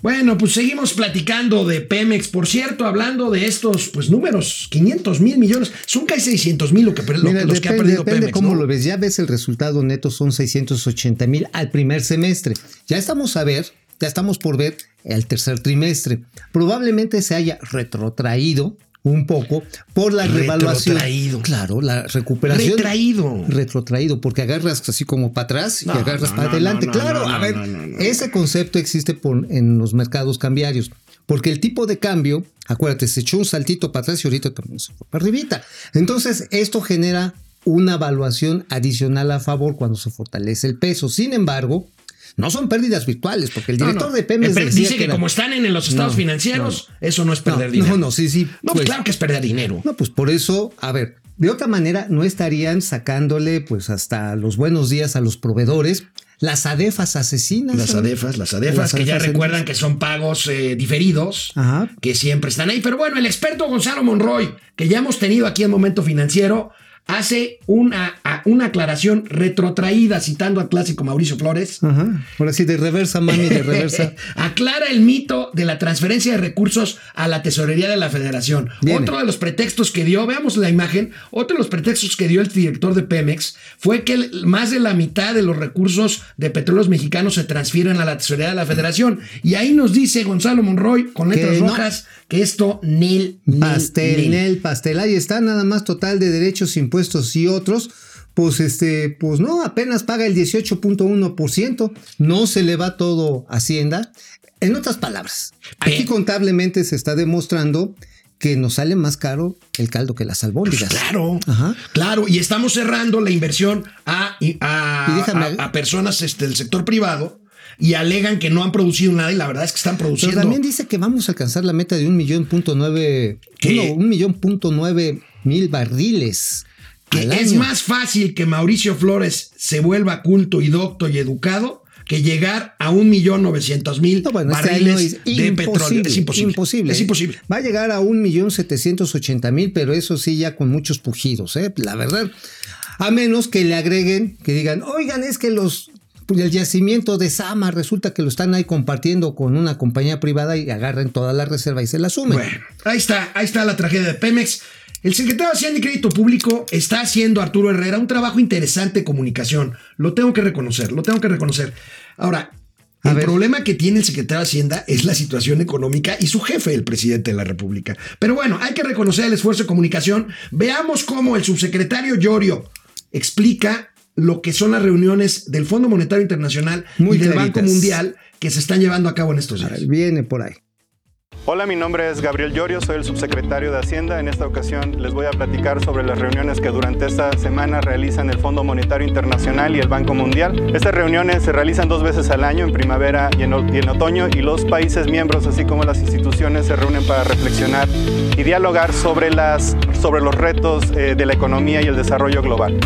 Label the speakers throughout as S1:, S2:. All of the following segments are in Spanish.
S1: Bueno, pues seguimos platicando de Pemex. Por cierto, hablando de estos pues números, 500 mil millones, son casi 600 mil lo que, lo,
S2: Mira,
S1: los
S2: depende,
S1: que ha perdido
S2: depende
S1: Pemex.
S2: cómo
S1: ¿no?
S2: lo ves. Ya ves el resultado neto son 680 mil al primer semestre. Ya estamos a ver, ya estamos por ver el tercer trimestre. Probablemente se haya retrotraído un poco por la revaluación.
S1: Retrotraído.
S2: Claro, la recuperación.
S1: Retraído.
S2: Retrotraído, porque agarras así como para atrás
S1: No,
S2: y agarras
S1: no,
S2: para
S1: no,
S2: adelante. claro, a ver, ese concepto existe por- en los mercados cambiarios. Porque el tipo de cambio, acuérdate, se echó un saltito para atrás y ahorita también se fue para arribita. Entonces, esto genera una evaluación adicional a favor cuando se fortalece el peso. Sin embargo, no son pérdidas virtuales, porque el
S1: No,
S2: director
S1: no.
S2: de Pemex
S1: El pre-
S2: decía
S1: dice que,
S2: era-
S1: como están en los estados
S2: No,
S1: financieros, eso no es
S2: no,
S1: perder
S2: no,
S1: dinero.
S2: no, sí, sí.
S1: No, pues,
S2: pues,
S1: claro que es perder dinero.
S2: no, pues por eso, a ver, de otra manera no estarían sacándole pues hasta los buenos días a los proveedores. Las adefas asesinas.
S1: Las
S2: ¿no?
S1: adefas, las adefas,
S2: Las
S1: que ya
S2: adefas
S1: recuerdan que son pagos eh, diferidos,
S2: Ajá.
S1: que siempre están ahí. Pero bueno, el experto Gonzalo Monroy, que ya hemos tenido aquí en Momento Financiero, hace una, una aclaración retrotraída citando al clásico Mauricio Flores.
S2: Ajá. Ahora sí, de reversa, mami, de reversa.
S1: Aclara el mito de la transferencia de recursos a la tesorería de la federación.
S2: Viene.
S1: Otro de los pretextos que dio, veamos la imagen, otro de los pretextos que dio el director de Pemex fue que más de la mitad de los recursos de petróleos mexicanos se transfieren a la tesorería de la federación. Y ahí nos dice Gonzalo Monroy con letras
S2: no.
S1: rojas que esto nil, nil,
S2: Pastel,
S1: nil.
S2: Pastel. Ahí está, nada más total de derechos, impuestos y otros. Pues este, pues no, apenas paga el 18.1%. No se le va todo a Hacienda. En otras palabras, aquí contablemente se está demostrando que nos sale más caro el caldo que las albóndigas.
S1: Pues Claro,
S2: Ajá.
S1: claro, y estamos cerrando la inversión a, a,
S2: déjame-
S1: a- a personas este, del sector privado y alegan que no han producido nada y la verdad es que están
S2: Pero
S1: produciendo.
S2: también dice que vamos a alcanzar la meta de un millón punto nueve, un millón punto nueve mil barriles.
S1: Que es
S2: año.
S1: más fácil que Mauricio Flores se vuelva culto y docto y educado que llegar a un millón novecientos mil
S2: No, bueno, este
S1: barriles de petróleo. Es imposible.
S2: imposible.
S1: Es imposible.
S2: Va a llegar a un millón setecientos ochenta mil, pero eso sí ya con muchos pujidos, ¿eh? la verdad. A menos que le agreguen, que digan, oigan, es que los pues, el yacimiento de Sama resulta que lo están ahí compartiendo con una compañía privada y agarren toda la reserva y se la sumen.
S1: Bueno, ahí está, ahí está la tragedia de Pemex. El secretario de Hacienda y Crédito Público está haciendo, Arturo Herrera, un trabajo interesante de comunicación. Lo tengo que reconocer, lo tengo que reconocer. Ahora, el problema que tiene el secretario de Hacienda es la situación económica y su jefe, el presidente de la República. Pero bueno, hay que reconocer el esfuerzo de comunicación. Veamos cómo el subsecretario Llorio explica lo que son las reuniones del Fondo Monetario Internacional
S2: Muy
S1: y del
S2: claritas.
S1: Banco Mundial que se están llevando a cabo en estos días.
S2: viene por ahí.
S3: Hola, mi nombre es Gabriel Llorio, soy el subsecretario de Hacienda. En esta ocasión les voy a platicar sobre las reuniones que durante esta semana realizan el Fondo Monetario Internacional y el Banco Mundial. Estas reuniones se realizan dos veces al año, en primavera y en, otoño, y los países miembros, así como las instituciones, se reúnen para reflexionar y dialogar sobre, las, sobre los retos eh, de la economía y el desarrollo global.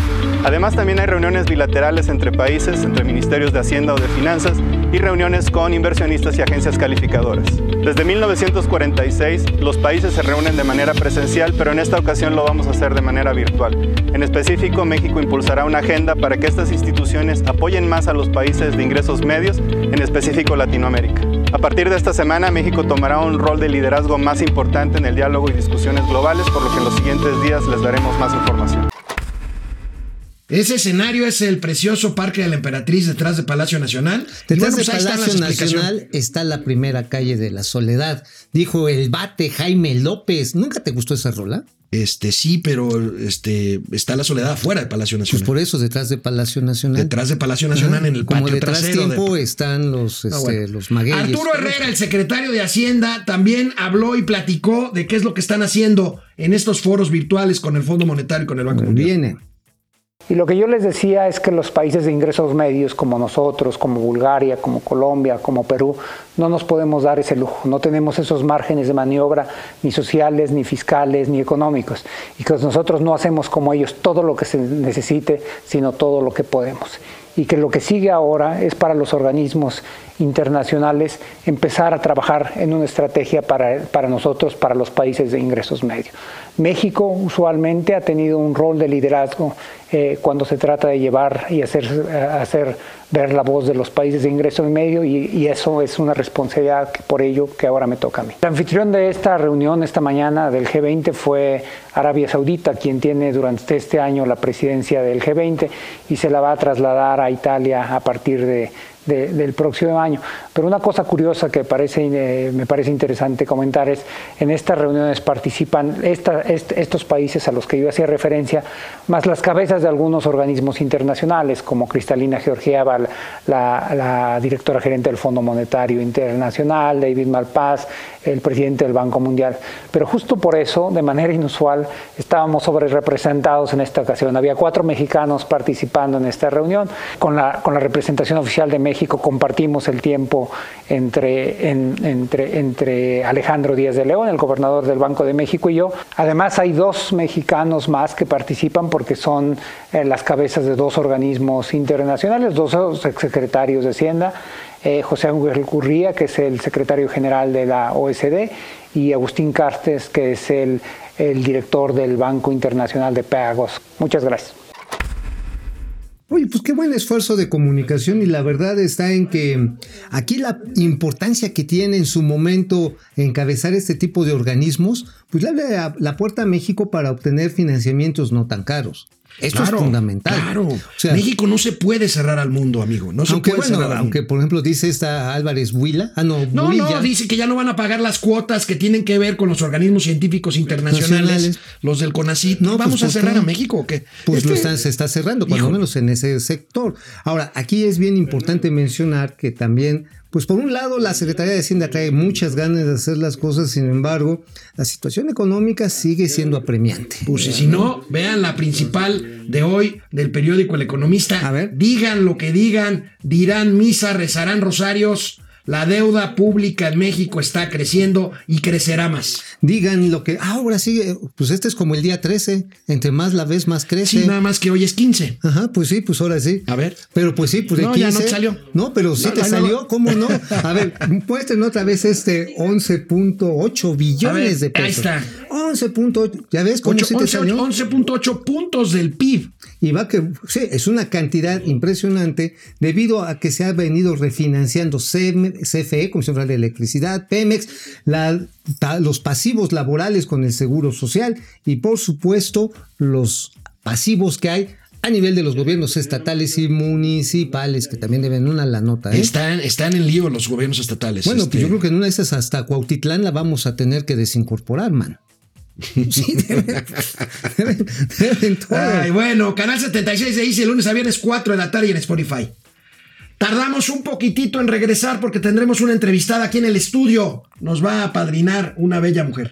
S3: Además, también hay reuniones bilaterales entre países, entre ministerios de Hacienda o de Finanzas, y reuniones con inversionistas y agencias calificadoras. Desde 1946, los países se reúnen de manera presencial, pero en esta ocasión lo vamos a hacer de manera virtual. En específico, México impulsará una agenda para que estas instituciones apoyen más a los países de ingresos medios, en específico Latinoamérica. A partir de esta semana, México tomará un rol de liderazgo más importante en el diálogo y discusiones globales, por lo que en los siguientes días les daremos más información.
S1: Ese escenario es el precioso Parque de la Emperatriz detrás de Palacio Nacional.
S2: Detrás
S1: bueno,
S2: de
S1: pues
S2: Palacio. Nacional está la primera calle de la soledad. Dijo el bate Jaime López. ¿Nunca te gustó esa rola?
S1: Este sí, pero este está la soledad afuera de Palacio
S2: Pues
S1: Nacional.
S2: por eso, detrás de Palacio Nacional.
S1: detrás de Palacio Nacional
S2: Ajá,
S1: en el
S2: Como
S1: patio
S2: detrás
S1: trasero. de-
S2: tiempo están los, este,
S1: Ah, bueno.
S2: los magueyes.
S1: Arturo Herrera, el secretario de Hacienda, también habló y platicó de qué es lo que están haciendo en estos foros virtuales con el Fondo Monetario y con el Banco Mundial.
S2: Viene.
S4: Y lo que yo les decía es que los países de ingresos medios como nosotros, como Bulgaria, como Colombia, como Perú, no nos podemos dar ese lujo. No tenemos esos márgenes de maniobra ni sociales, ni fiscales, ni económicos. Y que nosotros no hacemos como ellos todo lo que se necesite, sino todo lo que podemos. Y que lo que sigue ahora es para los organismos internacionales empezar a trabajar en una estrategia para, para nosotros, para los países de ingresos medios. México usualmente ha tenido un rol de liderazgo eh, cuando se trata de llevar y hacer, hacer ver la voz de los países de ingreso en medio y, eso es una responsabilidad por ello que ahora me toca a mí. El anfitrión de esta reunión esta mañana del G20 fue Arabia Saudita, quien tiene durante este año la presidencia del G20 y se la va a trasladar a Italia a partir de del próximo año. Pero una cosa curiosa que parece, eh, me parece interesante comentar es, en estas reuniones participan estos países a los que yo hacía referencia, más las cabezas de algunos organismos internacionales, como Cristalina Georgieva, la, la directora gerente del Fondo Monetario Internacional, David Malpaz, el presidente del Banco Mundial. Pero justo por eso, de manera inusual, estábamos sobre representados en esta ocasión. Había cuatro mexicanos participando en esta reunión. Con la, con la representación oficial de México compartimos el tiempo entre, entre, entre Alejandro Díaz de León, el gobernador del Banco de México, y yo. Además, hay dos mexicanos más que participan porque son eh, las cabezas de dos organismos internacionales, dos secretarios de Hacienda. Eh, José Ángel Curría, que es el secretario general de la OSD, y Agustín Cartes, que es el director del Banco Internacional de Pagos. Muchas gracias.
S2: Oye, pues qué buen esfuerzo de comunicación y la verdad está en que aquí la importancia que tiene en su momento encabezar este tipo de organismos, pues le abre la puerta a México para obtener financiamientos no tan caros. Esto es fundamental.
S1: Claro. México no se puede cerrar al mundo, amigo. No se puede cerrar al
S2: Aunque, por ejemplo, dice esta Álvarez Huila. Ah, no,
S1: no, no, dice que ya no van a pagar las cuotas que tienen que ver con los organismos científicos internacionales, los del CONACYT. No, ¿Vamos pues, a cerrar a México o qué?
S2: Pues lo se está cerrando, cuando menos en ese sector. Ahora, aquí es bien importante mencionar que también pues por un lado la Secretaría de Hacienda trae muchas ganas de hacer las cosas, sin embargo, la situación económica sigue siendo apremiante.
S1: Pues si no, vean la principal de hoy del periódico El Economista. A ver. Digan lo que digan, dirán misa, rezarán rosarios. La deuda pública en México está creciendo y crecerá más.
S2: Digan lo que. Ah, ahora sí, pues este es como el día 13. Entre más la ves, más crece.
S1: Sí, nada más que hoy es 15.
S2: Ajá, pues sí, pues ahora sí.
S1: A ver.
S2: Pero pues sí, pues de no, Ya
S1: no salió.
S2: No, pero sí te salió, ¿cómo no? A ver, tener otra vez este 11.8 billones de pesos. Ahí
S1: está.
S2: 11.8. ¿Ya ves cómo sí te salió?
S1: 11.8 puntos del PIB.
S2: Y va que, sí, es una cantidad impresionante debido a que se ha venido refinanciando CFE, Comisión Federal de Electricidad, Pemex, los pasivos laborales con el Seguro Social y por supuesto los pasivos que hay a nivel de los gobiernos estatales y municipales, que también deben una la nota.
S1: ¿eh? Están, están en lío los gobiernos estatales.
S2: Bueno, pues yo este. creo que en una de esas hasta Cuautitlán la vamos a tener que desincorporar, man. Sí,
S1: bueno, Canal 76 se dice lunes a viernes 4 de la tarde en Spotify. Tardamos un poquitito en regresar porque tendremos una entrevistada aquí en el estudio. Nos va a padrinar una bella mujer.